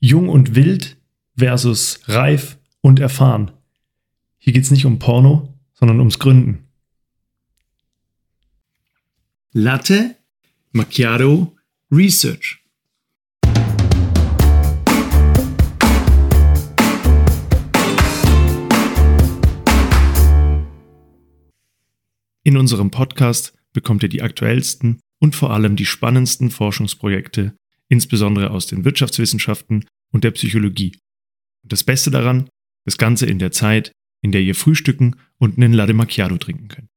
Jung und wild versus reif und erfahren. Hier geht es nicht um Porno, sondern ums Gründen. Latte Macchiato Research. In unserem Podcast bekommt ihr die aktuellsten und vor allem die spannendsten Forschungsprojekte, insbesondere aus den Wirtschaftswissenschaften und der Psychologie. Und das Beste daran, das Ganze in der Zeit, in der ihr frühstücken und einen Latte Macchiato trinken könnt.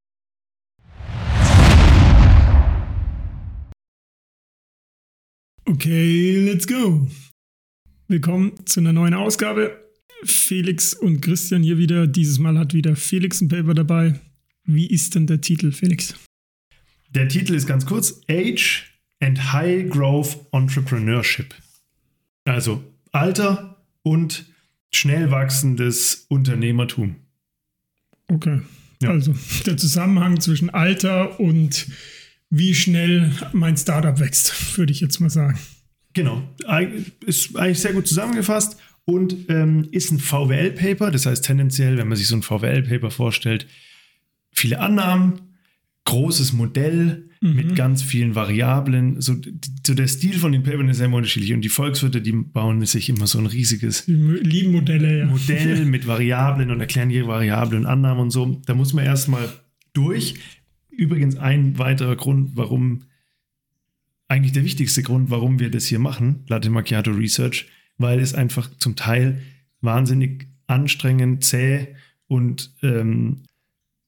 Okay, let's go. Willkommen zu einer neuen Ausgabe. Felix und Christian hier wieder. Dieses Mal hat wieder Felix ein Paper dabei. Wie ist denn der Titel, Felix? Der Titel ist ganz kurz: Age and High Growth Entrepreneurship. Also Alter und schnell wachsendes Unternehmertum. Okay. Ja. Also der Zusammenhang zwischen Alter und wie schnell mein Startup wächst, würde ich jetzt mal sagen. Genau. Ist eigentlich sehr gut zusammengefasst und ähm, ist ein VWL-Paper. Das heißt tendenziell, wenn man sich so ein VWL-Paper vorstellt, viele Annahmen, großes Modell mhm. mit ganz vielen Variablen. So, so, der Stil von den Papern ist sehr unterschiedlich. Und die Volkswirte, die bauen sich immer so ein riesiges lieben Modelle, ja. Modell mit Variablen und erklären ihre Variablen und Annahmen und so. Da muss man erstmal durch. Übrigens ein weiterer Grund, warum, eigentlich der wichtigste Grund, warum wir das hier machen, Latte Macchiato Research, weil es einfach zum Teil wahnsinnig anstrengend, zäh und ähm,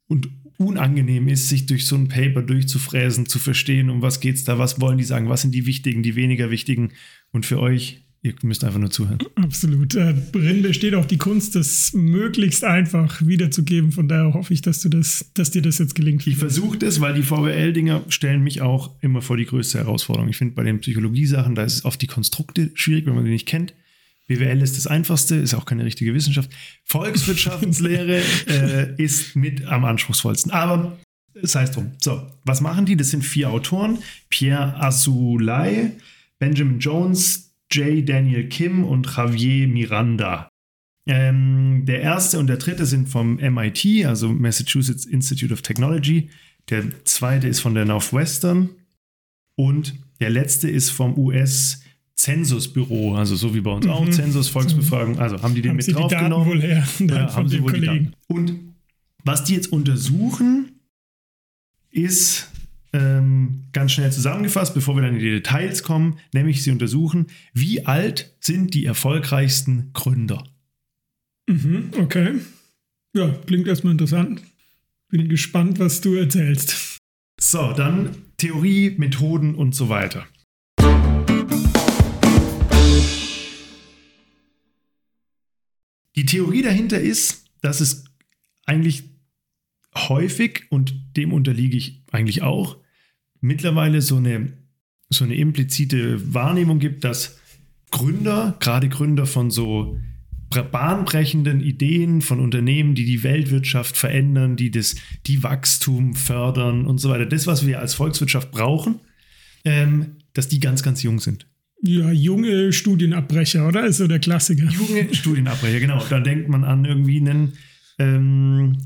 und unangenehm ist, sich durch so ein Paper durchzufräsen, zu verstehen, um was geht es da, was wollen die sagen, was sind die wichtigen, die weniger wichtigen. Und für euch, ihr müsst einfach nur zuhören. Absolut. Äh, drin besteht auch die Kunst, das möglichst einfach wiederzugeben. Von daher hoffe ich, dass du das, dass dir das jetzt gelingt. Ich versuche das, weil die VWL-Dinger stellen mich auch immer vor die größte Herausforderung. Ich finde bei den Psychologie-Sachen, da ist es oft die Konstrukte schwierig, wenn man die nicht kennt. BWL ist das einfachste, ist auch keine richtige Wissenschaft. Volkswirtschaftslehre äh, ist mit am anspruchsvollsten. Aber es heißt drum. So, was machen die? Das sind vier Autoren: Pierre Azoulay, Benjamin Jones, J. Daniel Kim und Javier Miranda. Ähm, der erste und der dritte sind vom MIT, also Massachusetts Institute of Technology. Der zweite ist von der Northwestern. Und der letzte ist vom US Zensusbüro, also so wie bei uns mhm. auch, Zensus, Volksbefragung, also haben die den haben mit draufgenommen. wohl her, ja, haben sie wohl Kollegen. Und was die jetzt untersuchen, ist ähm, ganz schnell zusammengefasst, bevor wir dann in die Details kommen, nämlich sie untersuchen, wie alt sind die erfolgreichsten Gründer. Mhm, okay. Ja, klingt erstmal interessant. Bin gespannt, was du erzählst. So, dann Theorie, Methoden und so weiter. Theorie dahinter ist, dass es eigentlich häufig, und dem unterliege ich eigentlich auch, mittlerweile so eine, so eine implizite Wahrnehmung gibt, dass Gründer, gerade Gründer von so bahnbrechenden Ideen von Unternehmen, die die Weltwirtschaft verändern, die das die Wachstum fördern und so weiter, das, was wir als Volkswirtschaft brauchen, ähm, dass die ganz, ganz jung sind. Ja, junge Studienabbrecher, oder? Ist so der Klassiker. Junge Studienabbrecher, genau. Da denkt man an irgendwie einen, ähm,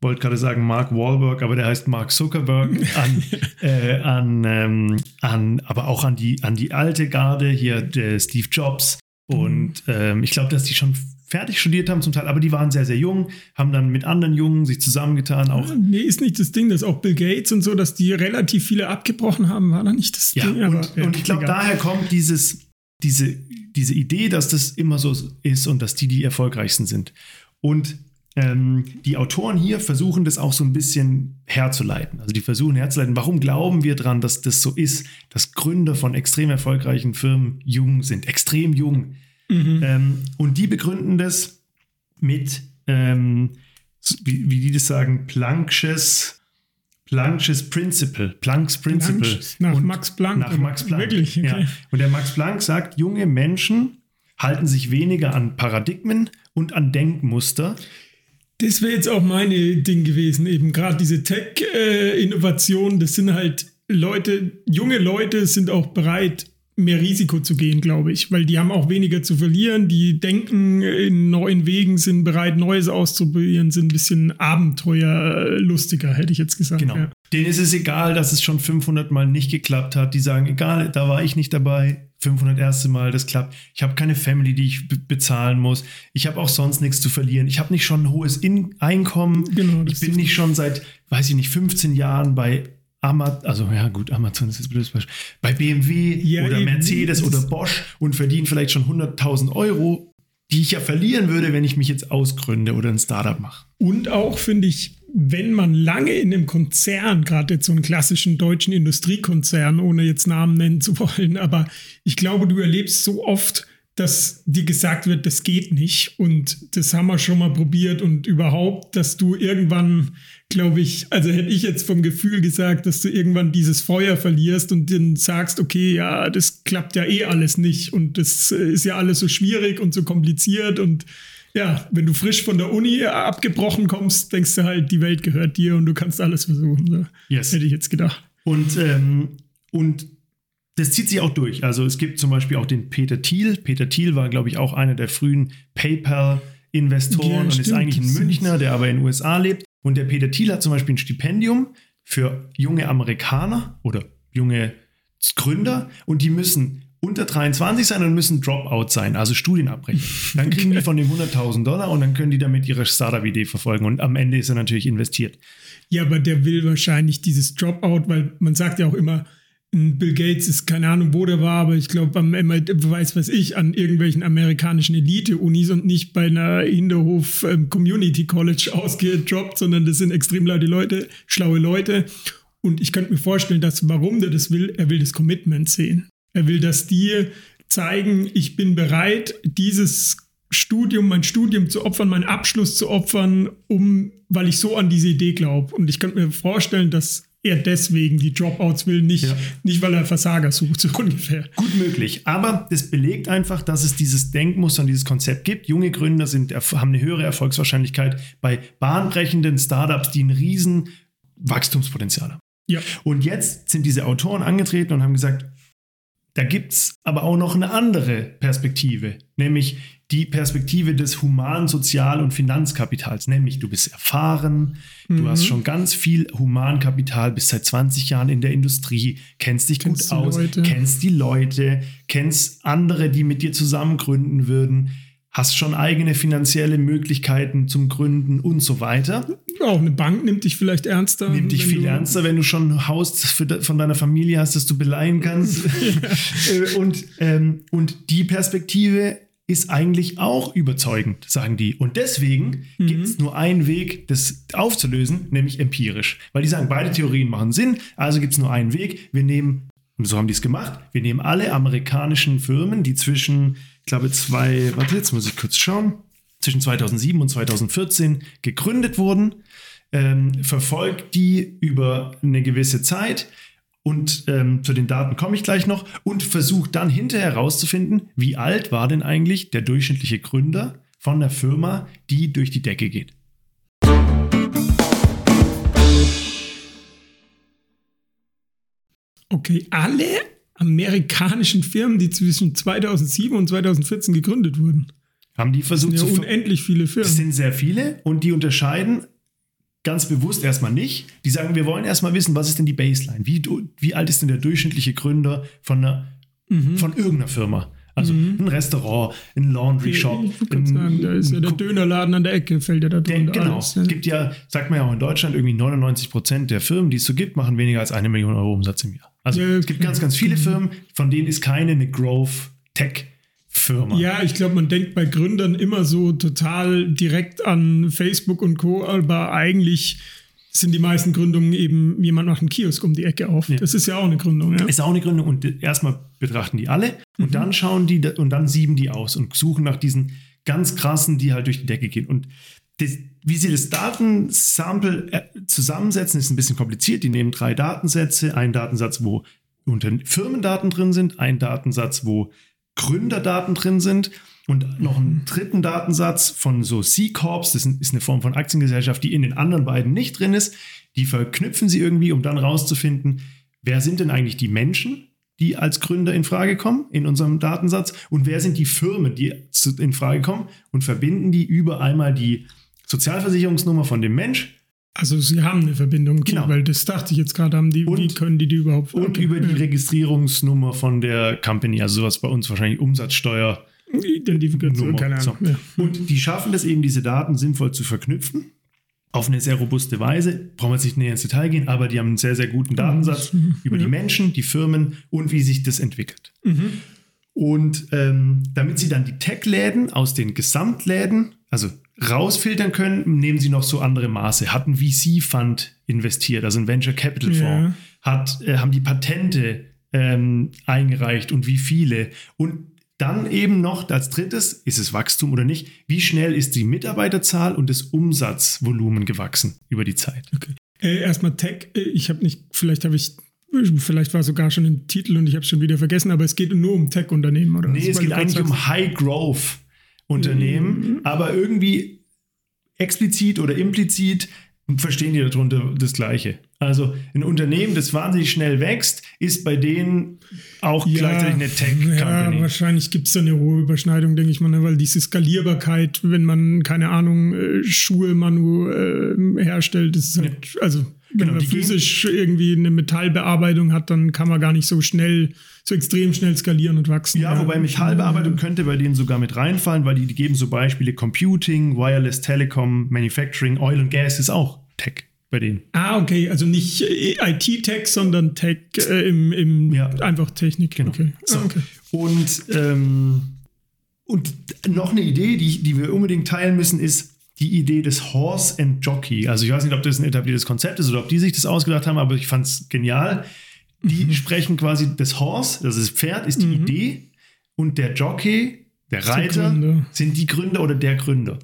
wollte gerade sagen Mark Wahlberg, aber der heißt Mark Zuckerberg, an, äh, an, ähm, an, aber auch an die, an die alte Garde, hier der Steve Jobs. Und ähm, ich glaube, dass die schon fertig studiert haben zum Teil, aber die waren sehr, sehr jung, haben dann mit anderen Jungen sich zusammengetan. Auch nee, ist nicht das Ding, dass auch Bill Gates und so, dass die relativ viele abgebrochen haben, war da nicht das ja, Ding. Aber, und, ja, und ich glaube, daher kommt dieses, diese, diese Idee, dass das immer so ist und dass die die erfolgreichsten sind. Und ähm, die Autoren hier versuchen das auch so ein bisschen herzuleiten. Also die versuchen herzuleiten, warum glauben wir dran, dass das so ist, dass Gründer von extrem erfolgreichen Firmen jung sind, extrem jung. Mhm. Ähm, und die begründen das mit, ähm, wie, wie, die das sagen, Planck'sches, Planck'sches Principle, Planck's Principle. Planck's, nach und Max Planck. Nach Max Planck. Wirklich? Okay. Ja. Und der Max Planck sagt, junge Menschen halten sich weniger an Paradigmen und an Denkmuster. Das wäre jetzt auch meine Ding gewesen, eben gerade diese Tech-Innovationen, das sind halt Leute, junge Leute sind auch bereit, mehr Risiko zu gehen, glaube ich, weil die haben auch weniger zu verlieren, die denken in neuen Wegen, sind bereit, Neues auszuprobieren, sind ein bisschen abenteuerlustiger, hätte ich jetzt gesagt. Genau. Ja. Denen ist es egal, dass es schon 500 Mal nicht geklappt hat. Die sagen, egal, da war ich nicht dabei. 500 erste Mal, das klappt. Ich habe keine Family, die ich bezahlen muss. Ich habe auch sonst nichts zu verlieren. Ich habe nicht schon ein hohes In Einkommen. Genau, ich bin nicht schon seit, weiß ich nicht, 15 Jahren bei Amazon, also ja gut, Amazon ist jetzt blödes Beispiel, bei BMW Ja, oder. Mercedes oder Bosch und verdiene vielleicht schon 100.000 Euro, die ich ja verlieren würde, wenn ich mich jetzt ausgründe oder ein Startup mache. Und auch finde ich, wenn man lange in einem Konzern, gerade jetzt so einen klassischen deutschen Industriekonzern, ohne jetzt Namen nennen zu wollen, aber ich glaube, du erlebst so oft, dass dir gesagt wird, das geht nicht und das haben wir schon mal probiert und überhaupt, dass du irgendwann, glaube ich, also hätte ich jetzt vom Gefühl gesagt, dass du irgendwann dieses Feuer verlierst und dann sagst, okay, ja, das klappt ja eh alles nicht und das äh, ist ja alles so schwierig und so kompliziert und ja, wenn du frisch von der Uni abgebrochen kommst, denkst du halt, die Welt gehört dir und du kannst alles versuchen. So. Yes. Hätte ich jetzt gedacht. Und, ähm, und das zieht sich auch durch. Also es gibt zum Beispiel auch den Peter Thiel. Peter Thiel war, glaube ich, auch einer der frühen PayPal-Investoren Ja, und ist eigentlich ein Münchner, der aber in den USA lebt. Und der Peter Thiel hat zum Beispiel ein Stipendium für junge Amerikaner oder junge Gründer und die müssen unter 23 sein und müssen Dropout sein, also Studien abbrechen. Dann kriegen die von dem 100.000 Dollar und dann können die damit ihre Startup-Idee verfolgen. Und am Ende ist er natürlich investiert. Ja, aber der will wahrscheinlich dieses Dropout, weil man sagt ja auch immer, Bill Gates ist keine Ahnung, wo der war, aber ich glaube, am MIT, weiß was ich, an irgendwelchen amerikanischen Elite-Unis und nicht bei einer Hinterhof ähm, Community College ausgedroppt, sondern das sind extrem laute Leute, schlaue Leute. Und ich könnte mir vorstellen, dass warum der das will, er will das Commitment sehen. Er will, dass die zeigen, ich bin bereit, dieses Studium, mein Studium zu opfern, meinen Abschluss zu opfern, um, weil ich so an diese Idee glaube. Und ich könnte mir vorstellen, dass er deswegen die Dropouts will, nicht, Ja. nicht weil er Versager sucht, so ungefähr. Gut möglich. Aber das belegt einfach, dass es dieses Denkmuster und dieses Konzept gibt. Junge Gründer sind, haben eine höhere Erfolgswahrscheinlichkeit bei bahnbrechenden Startups, die ein riesen Wachstumspotenzial haben. Ja. Und jetzt sind diese Autoren angetreten und haben gesagt, da gibt es aber auch noch eine andere Perspektive, nämlich die Perspektive des Human-, Sozial- und Finanzkapitals. Nämlich, du bist erfahren, du hast schon ganz viel Humankapital, bist seit 20 Jahren in der Industrie, kennst dich Kennst gut aus, Leute. kennst die Leute, kennst andere, die mit dir zusammen gründen würden, hast schon eigene finanzielle Möglichkeiten zum Gründen und so weiter. Auch eine Bank nimmt dich vielleicht ernster. Nimm dich viel ernster, wenn du schon ein Haus de, von deiner Familie hast, das du beleihen kannst. Äh, und, ähm, und die Perspektive ist eigentlich auch überzeugend, sagen die. Und deswegen gibt es nur einen Weg, das aufzulösen, nämlich empirisch. Weil die sagen, beide Theorien machen Sinn, also gibt es nur einen Weg. Wir nehmen, und so haben die es gemacht, wir nehmen alle amerikanischen Firmen, die zwischen, ich glaube, zwei, warte, jetzt muss ich kurz schauen, zwischen 2007 und 2014 gegründet wurden, ähm, verfolgt die über eine gewisse Zeit. Und ähm, zu den Daten komme ich gleich noch. Und versucht dann hinterher herauszufinden, wie alt war denn eigentlich der durchschnittliche Gründer von der Firma, die durch die Decke geht. Okay, alle amerikanischen Firmen, die zwischen 2007 und 2014 gegründet wurden. Haben die versucht Ja, zu unendlich viele Es Firmen. sind sehr viele und die unterscheiden ganz bewusst erstmal nicht. Die sagen, wir wollen erstmal wissen, was ist denn die Baseline? Wie, wie alt ist denn der durchschnittliche Gründer von, einer, Mhm. von irgendeiner Firma? Also ein Restaurant, ein Laundry Shop. Ich sagen, da ist ja der Dönerladen an der Ecke, fällt ja da drunter. genau. alles, ne? Es gibt ja, sagt man ja auch in Deutschland, irgendwie 99 Prozent der Firmen, die es so gibt, machen weniger als eine Million Euro Umsatz im Jahr. Also Ja, es gibt ganz, ganz viele Firmen, von denen ist keine eine Growth Tech Firma. Ja, ich glaube, man denkt bei Gründern immer so total direkt an Facebook und Co., aber eigentlich sind die meisten Gründungen eben, jemand macht einen Kiosk um die Ecke auf. Das ist ja auch eine Gründung, ja. Ist auch eine Gründung und erstmal betrachten die alle Mhm. und dann schauen die und dann sieben die aus und suchen nach diesen ganz krassen, die halt durch die Decke gehen. Und das, wie sie das Datensample äh, zusammensetzen, ist ein bisschen kompliziert. Die nehmen drei Datensätze, einen Datensatz, wo Firmendaten drin sind, einen Datensatz, wo Gründerdaten drin sind. Und noch einen dritten Datensatz von so C-Corps, das ist eine Form von Aktiengesellschaft, die in den anderen beiden nicht drin ist. Die verknüpfen sie irgendwie, um dann rauszufinden, wer sind denn eigentlich die Menschen, die als Gründer in Frage kommen in unserem Datensatz? Und wer sind die Firmen, die in Frage kommen? Und verbinden die über einmal die Sozialversicherungsnummer von dem Mensch. Also sie haben eine Verbindung, Genau. weil das dachte ich jetzt gerade, haben die, wie Und- können die die überhaupt Und okay, über die ja. Registrierungsnummer von der Company, also sowas bei uns wahrscheinlich Umsatzsteuer. Identifikation, keine Ahnung. So. Ja. Und die schaffen das eben, diese Daten sinnvoll zu verknüpfen. Auf eine sehr robuste Weise. Brauchen wir jetzt nicht näher ins Detail gehen, aber die haben einen sehr, sehr guten Datensatz über die Menschen, die Firmen und wie sich das entwickelt. Und ähm, damit sie dann die Tech-Läden aus den Gesamtläden, also rausfiltern können, nehmen sie noch so andere Maße. Hat ein VC-Fund investiert, also ein Venture Capital Fonds, hat, äh, haben die Patente ähm, eingereicht und wie viele. Und dann eben noch als drittes, ist es Wachstum oder nicht, wie schnell ist die Mitarbeiterzahl und das Umsatzvolumen gewachsen über die Zeit. Okay. Äh, erstmal Tech. Äh, Ich habe nicht, vielleicht habe ich, vielleicht war sogar schon ein Titel und ich habe es schon wieder vergessen, aber es geht nur um Tech-Unternehmen, oder? Nee, es geht du grad eigentlich sagst- um High-Growth-Unternehmen, aber irgendwie explizit oder implizit verstehen die darunter das Gleiche. Also ein Unternehmen, das wahnsinnig schnell wächst, ist bei denen auch gleichzeitig eine Ja, Tech-Company. wahrscheinlich gibt es da eine hohe Überschneidung, denke ich mal, ne? weil diese Skalierbarkeit, wenn man, keine Ahnung, äh, Schuhe manu äh, herstellt, ist halt, also wenn Genau, man die gehen- physisch irgendwie eine Metallbearbeitung hat, dann kann man gar nicht so schnell, so extrem schnell skalieren und wachsen. Ja, wobei Metallbearbeitung könnte bei denen sogar mit reinfallen, weil die, die geben so Beispiele Computing, Wireless Telecom, Manufacturing, Oil and Gas ist auch Tech bei denen. Ah, okay, also nicht äh, IT-Tech, sondern Tech äh, im, im Ja. einfach Technik. Genau. Okay. So. Ah, okay. Und, ähm, und noch eine Idee, die, die wir unbedingt teilen müssen, ist die Idee des Horse and Jockey. Also ich weiß nicht, ob das ein etabliertes Konzept ist oder ob die sich das ausgedacht haben, aber ich fand es genial. Die sprechen quasi das Horse, das ist Pferd, ist die Idee und der Jockey, der Reiter, sind die Gründer oder der Gründer.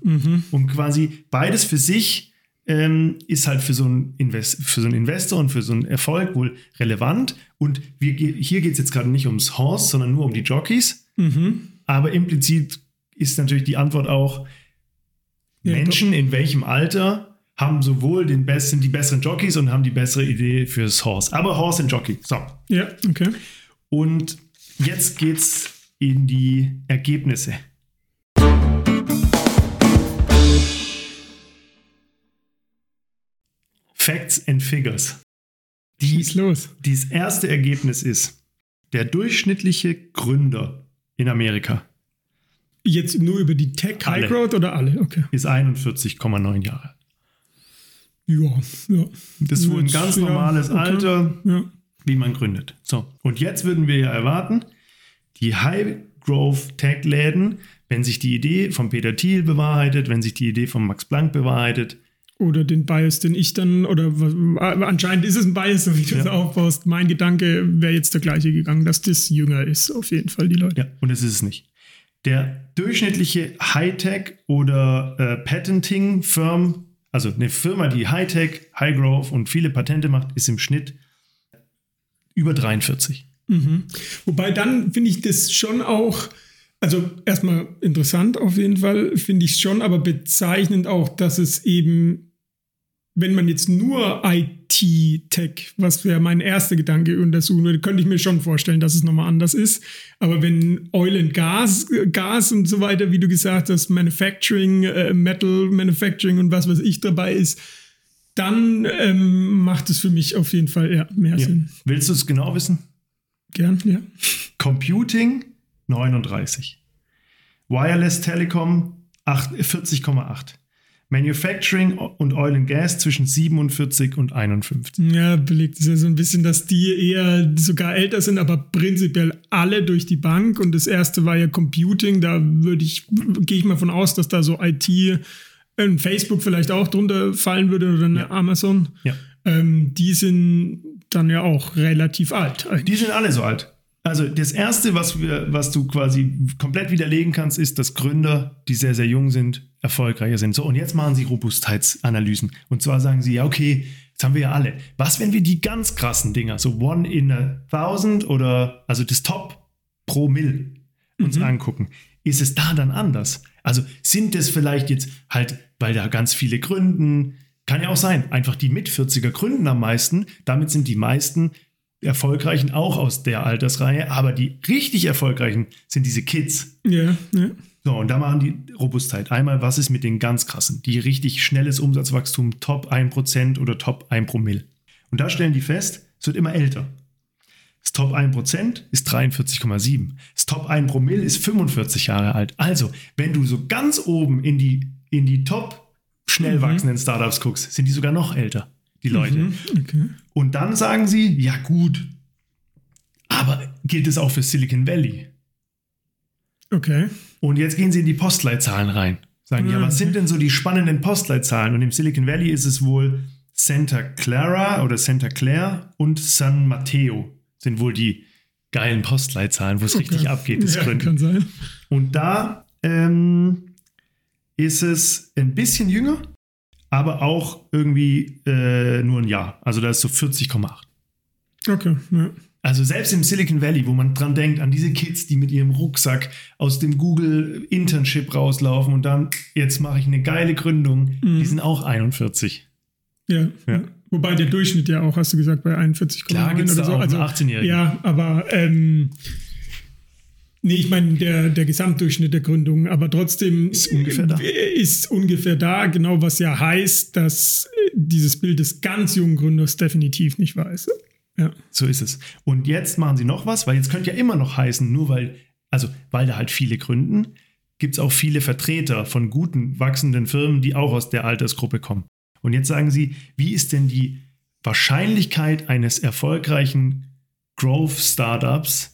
Und quasi beides für sich ähm, ist halt für so, einen Invest für so einen Investor und für so einen Erfolg wohl relevant. Und wir, hier geht es jetzt gerade nicht ums Horse, sondern nur um die Jockeys. Aber implizit ist natürlich die Antwort auch, Menschen in welchem Alter haben sowohl den besten, die besseren Jockeys und haben die bessere Idee fürs Horse. Aber Horse und Jockey. So. Ja, okay. Und jetzt geht's in die Ergebnisse. Facts and Figures. Die, Schieß los. das erste Ergebnis ist, der durchschnittliche Gründer in Amerika Jetzt nur über die Tech Alle. High Growth oder alle? Okay. ist 41,9 Jahre. Ja, ja. Das ist wohl ein ganz ja, normales okay. Alter, Ja. wie man gründet. So, und jetzt würden wir ja erwarten, die High-Growth-Tech-Läden, wenn sich die Idee von Peter Thiel bewahrheitet, wenn sich die Idee von Max Planck bewahrheitet, Oder den Bias, den ich dann, oder anscheinend ist es ein Bias, so wie du es Ja. aufbaust. Mein Gedanke wäre jetzt der gleiche gegangen, dass das jünger ist, auf jeden Fall, die Leute. ja, und das ist es nicht. Der durchschnittliche Hightech oder äh, Patenting-Firm, also eine Firma, die Hightech, High Growth und viele Patente macht, ist im Schnitt über 43. Wobei dann finde ich das schon auch, also erstmal interessant auf jeden Fall, finde ich schon, aber bezeichnend auch, dass es eben, wenn man jetzt nur IT-Tech, was wäre mein erster Gedanke, untersuchen würde, könnte ich mir schon vorstellen, dass es nochmal anders ist. Aber wenn Oil and Gas, Gas und so weiter, wie du gesagt hast, Manufacturing, äh, Metal Manufacturing und was weiß ich dabei ist, dann ähm, macht es für mich auf jeden Fall ja, mehr Ja. Sinn. Willst du es genau wissen? Gern, ja. Computing 39. Wireless Telecom 8 40,8. Manufacturing und Oil and Gas zwischen 47 und 51. Ja, belegt es ja so ein bisschen, dass die eher sogar älter sind, aber prinzipiell alle durch die Bank. Und das erste war ja Computing. Da würde ich, gehe ich mal von aus, dass da so IT, äh, Facebook vielleicht auch drunter fallen würde oder eine Ja. Amazon. Ja. Ähm, die sind dann ja auch relativ alt. Die sind alle so alt. Also das erste, was wir, was du quasi komplett widerlegen kannst, ist, dass Gründer, die sehr, sehr jung sind, erfolgreicher sind. So, und jetzt machen sie Robustheitsanalysen. Und zwar sagen sie, ja, okay, jetzt haben wir ja alle. Was, wenn wir die ganz krassen Dinger, so One in a Thousand oder also das Top pro Mill uns angucken, ist es da dann anders? Also sind es vielleicht jetzt halt, weil da ganz viele gründen, kann ja auch sein, einfach die mit 40er gründen am meisten, damit sind die meisten erfolgreichen auch aus der Altersreihe, aber die richtig erfolgreichen sind diese Kids. Ja, ja. So, und da machen die Robustheit. Einmal, was ist mit den ganz krassen, die richtig schnelles Umsatzwachstum, Top 1% oder Top 1 Promille. Und da stellen die fest, es wird immer älter. Das Top 1% ist 43,7. Das Top 1 Promille ist 45 Jahre alt. Also, wenn du so ganz oben in die, in die Top schnell Mhm. wachsenden Startups guckst, sind die sogar noch älter, die Leute. Mhm, okay. Und dann sagen sie, ja gut, aber gilt es auch für Silicon Valley? Okay. Und jetzt gehen sie in die Postleitzahlen rein. Sagen, ja, Ah, was okay. sind denn so die spannenden Postleitzahlen? Und im Silicon Valley ist es wohl Santa Clara oder Santa Claire und San Mateo sind wohl die geilen Postleitzahlen, wo es richtig Okay. abgeht, das ja, Gründen. kann sein. Und da ähm, ist es ein bisschen jünger, aber auch irgendwie äh, nur ein Jahr. Also da ist so 40,8. Okay, ja. Also selbst im Silicon Valley, wo man dran denkt, an diese Kids, die mit ihrem Rucksack aus dem Google Internship rauslaufen und dann, jetzt mache ich eine geile Gründung, die sind auch 41. Ja. Ja. Wobei der Durchschnitt ja auch, hast du gesagt, bei 41,9 Klar gibt's oder so. Also, einen 18-Jährigen. Ja, aber ähm, nee, ich meine, der, der Gesamtdurchschnitt der Gründung, aber trotzdem Ist ungefähr da. äh, Ist ungefähr da, genau was ja heißt, dass äh, dieses Bild des ganz jungen Gründers definitiv nicht ist. Ja. So ist es. Und jetzt machen sie noch was, weil jetzt könnte ja immer noch heißen, nur weil, also weil da halt viele gründen, gibt es auch viele Vertreter von guten, wachsenden Firmen, die auch aus der Altersgruppe kommen. Und jetzt sagen sie, wie ist denn die Wahrscheinlichkeit eines erfolgreichen Growth-Startups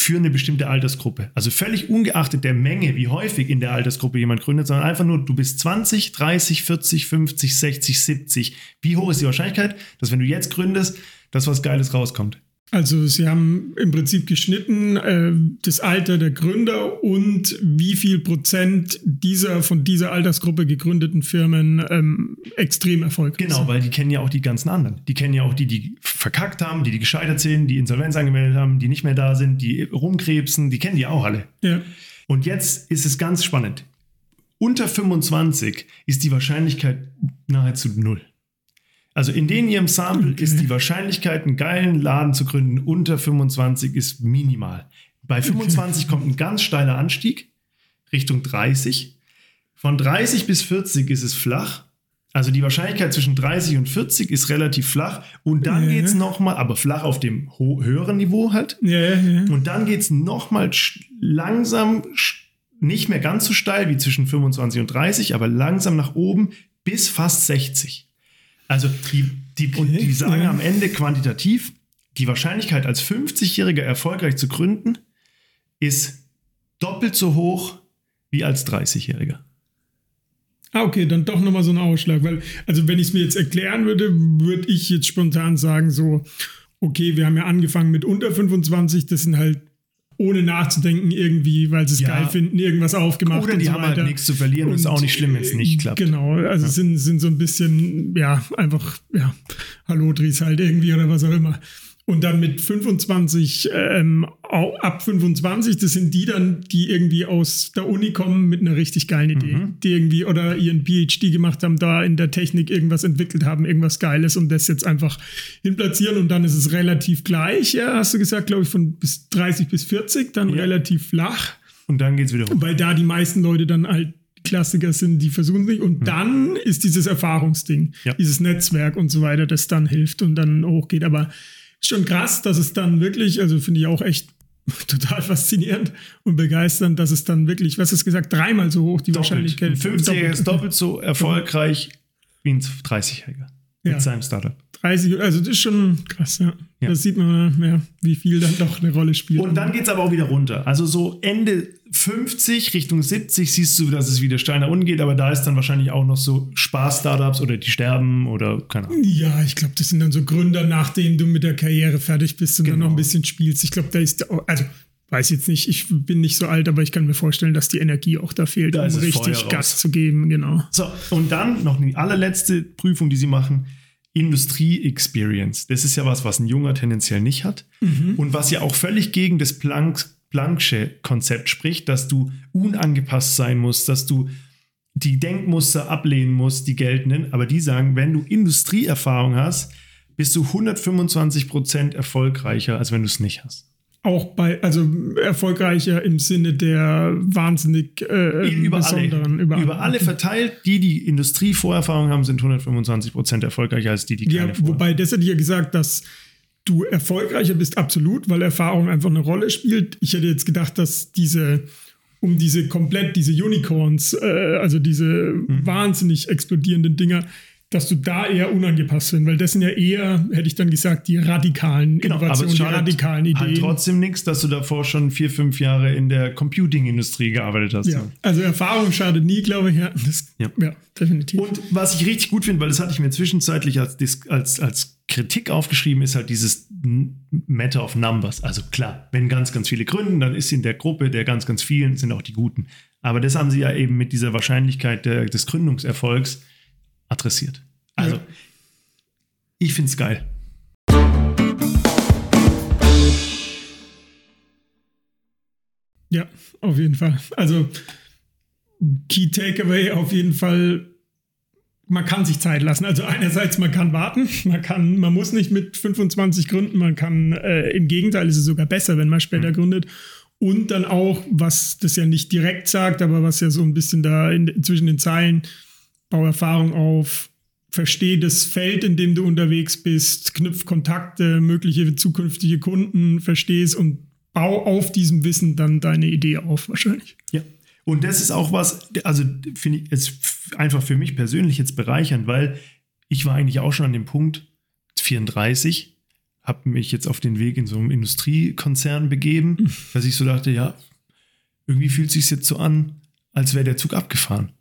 für eine bestimmte Altersgruppe? Also völlig ungeachtet der Menge, wie häufig in der Altersgruppe jemand gründet, sondern einfach nur, du bist 20, 30, 40, 50, 60, 70. Wie hoch ist die Wahrscheinlichkeit, dass wenn du jetzt gründest, dass was Geiles rauskommt? Also sie haben im Prinzip geschnitten äh, das Alter der Gründer und wie viel Prozent dieser von dieser Altersgruppe gegründeten Firmen ähm, extrem erfolgreich Genau, sind. weil die kennen ja auch die ganzen anderen. Die kennen ja auch die, die verkackt haben, die, die gescheitert sind, die Insolvenz angemeldet haben, die nicht mehr da sind, die rumkrebsen, die kennen die auch alle. Ja. Und jetzt ist es ganz spannend. Unter 25 ist die Wahrscheinlichkeit nahezu null. Also in den ihrem Sample Okay. ist die Wahrscheinlichkeit, einen geilen Laden zu gründen, unter 25 ist minimal. Bei 25 kommt ein ganz steiler Anstieg Richtung 30. Von 30 bis 40 ist es flach. Also die Wahrscheinlichkeit zwischen 30 und 40 ist relativ flach. Und dann Ja. geht es nochmal, aber flach auf dem höheren Niveau halt. Ja, ja. Und dann geht es nochmal langsam, nicht mehr ganz so steil wie zwischen 25 und 30, aber langsam nach oben bis fast 60. Also die, die, und die sagen am Ende quantitativ, die Wahrscheinlichkeit als 50-Jähriger erfolgreich zu gründen, ist doppelt so hoch wie als 30-Jähriger. Ah, okay, dann doch nochmal so ein Ausschlag. Weil, also wenn ich es mir jetzt erklären würde, würde ich jetzt spontan sagen, so, okay, wir haben ja angefangen mit unter 25, das sind halt ohne nachzudenken irgendwie, weil sie es Ja. geil finden, irgendwas aufgemacht Oder und die so haben weiter. halt nichts zu verlieren und ist auch nicht schlimm, wenn es nicht klappt. Genau, also sind, sind so ein bisschen, ja, einfach, ja, Hallo Dries halt irgendwie oder was auch immer. Und dann mit 25, ähm, ab 25, das sind die dann, die irgendwie aus der Uni kommen mit einer richtig geilen Idee. Mhm. Die irgendwie oder ihren PhD gemacht haben, da in der Technik irgendwas entwickelt haben, irgendwas Geiles und das jetzt einfach hinplatzieren und dann ist es relativ gleich, ja, hast du gesagt, glaube ich, von bis 30 bis 40, dann Ja. relativ flach Und dann geht es wieder hoch. weil da die meisten Leute dann halt Klassiker sind, die versuchen es nicht. Und dann ist dieses Erfahrungsding, Ja. dieses Netzwerk und so weiter, das dann hilft und dann hochgeht. Aber schon krass, dass es dann wirklich, also finde ich auch echt total faszinierend und begeisternd, dass es dann wirklich, was hast du gesagt, dreimal so hoch die Doppelt. Wahrscheinlichkeit. Ein 50-Jähriger ist doppelt so erfolgreich wie ein 30-Jähriger Ja. mit seinem Startup. 30, also das ist schon krass, ja. Ja. Da sieht man, ja, wie viel dann doch eine Rolle spielt. Und dann geht es aber auch wieder runter. Also so Ende 50 Richtung 70 siehst du, dass es wieder steil nach unten geht, aber da ist dann wahrscheinlich auch noch so Spaß-Startups oder die sterben oder keine Ahnung. Ja, ich glaube, das sind dann so Gründer, nachdem du mit der Karriere fertig bist und dann Genau. noch ein bisschen spielst. Ich glaube, da ist, also weiß jetzt nicht, ich bin nicht so alt, aber ich kann mir vorstellen, dass die Energie auch da fehlt, Da um richtig. Gas zu geben, genau. So, und dann noch die allerletzte Prüfung, die sie machen. Industrie-Experience. Das ist ja was, was ein Junger tendenziell nicht hat. Und was ja auch völlig gegen das Planck, Planck'sche Konzept spricht, dass du unangepasst sein musst, dass du die Denkmuster ablehnen musst, die geltenden. Aber die sagen, wenn du Industrieerfahrung hast, bist du 125% erfolgreicher, als wenn du es nicht hast. Auch bei, also erfolgreicher im Sinne der wahnsinnig äh, über besonderen. Alle, über, über alle verteilt, die, die Industrievorerfahrung haben, sind 125% erfolgreicher als die, die keine Ja, wobei, das hätte ich ja gesagt, dass du erfolgreicher bist, absolut, weil Erfahrung einfach eine Rolle spielt. Ich hätte jetzt gedacht, dass diese um diese komplett, diese Unicorns, äh, also diese mhm. wahnsinnig explodierenden Dinger, dass du da eher unangepasst bist, weil das sind ja eher, hätte ich dann gesagt, die radikalen genau, Innovationen, die radikalen Ideen. Halt trotzdem nichts, dass du davor schon vier, fünf Jahre in der Computing-Industrie gearbeitet hast. Ja, also Erfahrung schadet nie, glaube ich. Ja, das, ja. ja definitiv. Und was ich richtig gut finde, weil das hatte ich mir zwischenzeitlich als, als, als Kritik aufgeschrieben, ist halt dieses Matter of Numbers. Also klar, wenn ganz, ganz viele gründen, dann ist in der Gruppe der ganz, ganz vielen sind auch die Guten. Aber das haben sie ja eben mit dieser Wahrscheinlichkeit der, des Gründungserfolgs adressiert. Also, ja. ich finde es geil. Ja, auf jeden Fall. Also, Key Takeaway auf jeden Fall, man kann sich Zeit lassen. Also einerseits, man kann warten, man kann, man muss nicht mit 25 gründen, man kann, äh, im Gegenteil ist es sogar besser, wenn man später mhm. gründet. Und dann auch, was das ja nicht direkt sagt, aber was ja so ein bisschen da in, zwischen den Zeilen Bauerfahrung auf, versteh das Feld, in dem du unterwegs bist, knüpf Kontakte, mögliche zukünftige Kunden, verstehst und bau auf diesem Wissen dann deine Idee auf, wahrscheinlich. Ja. Und das ist auch was, also finde ich jetzt einfach für mich persönlich jetzt bereichernd, weil ich war eigentlich auch schon an dem Punkt 34, habe mich jetzt auf den Weg in so einem Industriekonzern begeben, mhm. dass ich so dachte, ja, irgendwie fühlt es sich jetzt so an, als wäre der Zug abgefahren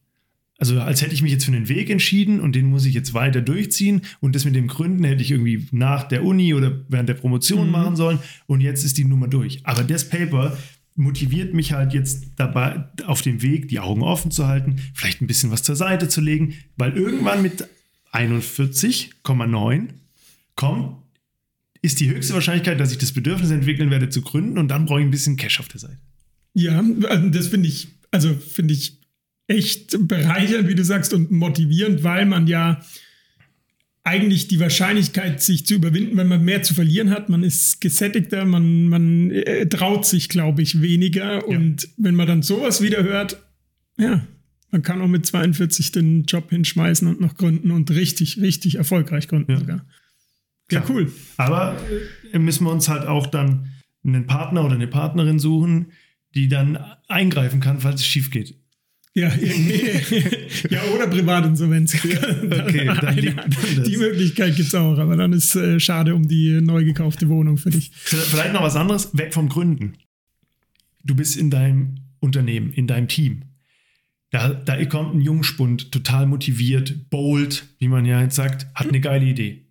also als hätte ich mich jetzt für einen Weg entschieden und den muss ich jetzt weiter durchziehen und das mit dem Gründen hätte ich irgendwie nach der Uni oder während der Promotion mhm. machen sollen und jetzt ist die Nummer durch. Aber das Paper motiviert mich halt jetzt dabei auf dem Weg, die Augen offen zu halten, vielleicht ein bisschen was zur Seite zu legen, weil irgendwann mit 41,9 kommt, ist die höchste Wahrscheinlichkeit, dass ich das Bedürfnis entwickeln werde zu gründen und dann brauche ich ein bisschen Cash auf der Seite. Ja, also das finde ich, also finde ich echt bereichernd, wie du sagst, und motivierend, weil man ja eigentlich die Wahrscheinlichkeit, sich zu überwinden, wenn man mehr zu verlieren hat, man ist gesättigter, man, man äh, traut sich, glaube ich, weniger. Ja. Und wenn man dann sowas wieder hört, ja, man kann auch mit 42 den Job hinschmeißen und noch gründen und richtig, richtig erfolgreich gründen ja. sogar. Ja, Klar. cool. Aber äh, müssen wir uns halt auch dann einen Partner oder eine Partnerin suchen, die dann eingreifen kann, falls es schief geht. Ja, ja, oder Privatinsolvenz. Okay, dann die, dann die Möglichkeit gibt es auch, aber dann ist äh, schade um die neu gekaufte Wohnung für dich. Vielleicht noch was anderes, weg vom Gründen. Du bist in deinem Unternehmen, in deinem Team. Da, da kommt ein Jungspund, total motiviert, bold, wie man ja jetzt sagt, hat eine geile Idee.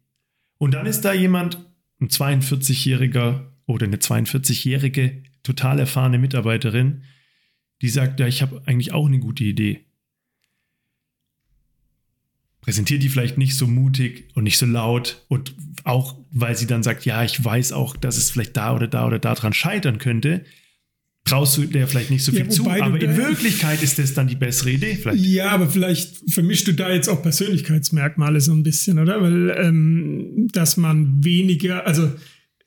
Und dann ist da jemand, ein 42-Jähriger oder eine 42-jährige, total erfahrene Mitarbeiterin, die sagt, ja, ich habe eigentlich auch eine gute Idee. Präsentiert die vielleicht nicht so mutig und nicht so laut und auch, weil sie dann sagt, ja, ich weiß auch, dass es vielleicht da oder da oder da dran scheitern könnte, traust du der vielleicht nicht so viel ja, zu, aber in Wirklichkeit ist das dann die bessere Idee vielleicht. Ja, aber vielleicht vermischst du da jetzt auch Persönlichkeitsmerkmale so ein bisschen, oder? Weil, ähm, dass man weniger, also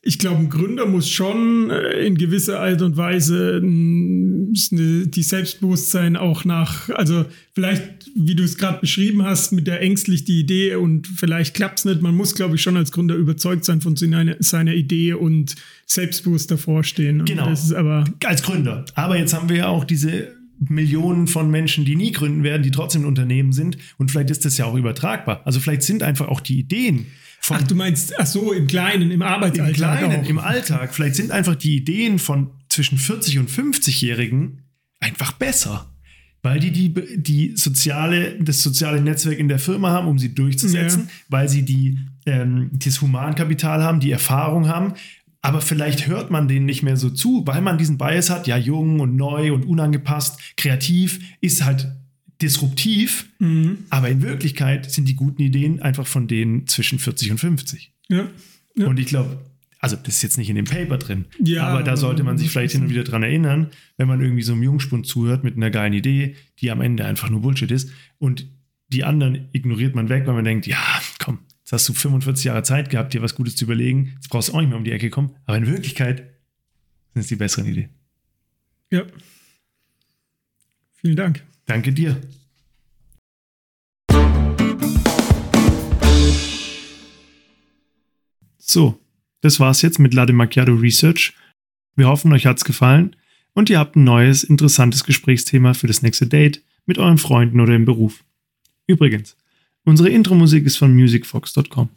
ich glaube, ein Gründer muss schon äh, in gewisser Art und Weise die Selbstbewusstsein auch nach, also vielleicht, wie du es gerade beschrieben hast, mit der ängstlich die Idee und vielleicht klappt es nicht. Man muss, glaube ich, schon als Gründer überzeugt sein von seiner, seiner Idee und selbstbewusst davor stehen. Genau. aber als Gründer. Aber jetzt haben wir ja auch diese Millionen von Menschen, die nie gründen werden, die trotzdem ein Unternehmen sind. Und vielleicht ist das ja auch übertragbar. Also vielleicht sind einfach auch die Ideen von, ach, du meinst, ach so, im Kleinen, im Arbeitsalltag. Im Kleinen, auch. im Alltag. Vielleicht sind einfach die Ideen von zwischen 40 und 50-Jährigen einfach besser. Weil die, die, die soziale, das soziale Netzwerk in der Firma haben, um sie durchzusetzen, ja. weil sie die, ähm, das Humankapital haben, die Erfahrung haben. Aber vielleicht hört man denen nicht mehr so zu, weil man diesen Bias hat, ja, jung und neu und unangepasst, kreativ, ist halt disruptiv, mhm. aber in Wirklichkeit sind die guten Ideen einfach von denen zwischen 40 und 50. Ja. ja. Und ich glaube, also das ist jetzt nicht in dem Paper drin, ja, aber da sollte man sich vielleicht hin und wieder dran erinnern, wenn man irgendwie so einem Jungspund zuhört mit einer geilen Idee, die am Ende einfach nur Bullshit ist und die anderen ignoriert man weg, weil man denkt, ja, Jetzt hast du 45 Jahre Zeit gehabt, dir was Gutes zu überlegen. Jetzt brauchst du auch nicht mehr um die Ecke kommen. Aber in Wirklichkeit sind es die besseren Ideen. Ja. Vielen Dank. Danke dir. So, das war's jetzt mit Lade Macchiato Research. Wir hoffen, euch hat's gefallen und ihr habt ein neues, interessantes Gesprächsthema für das nächste Date mit euren Freunden oder im Beruf. Übrigens, unsere Intro-Musik ist von musicfox.com.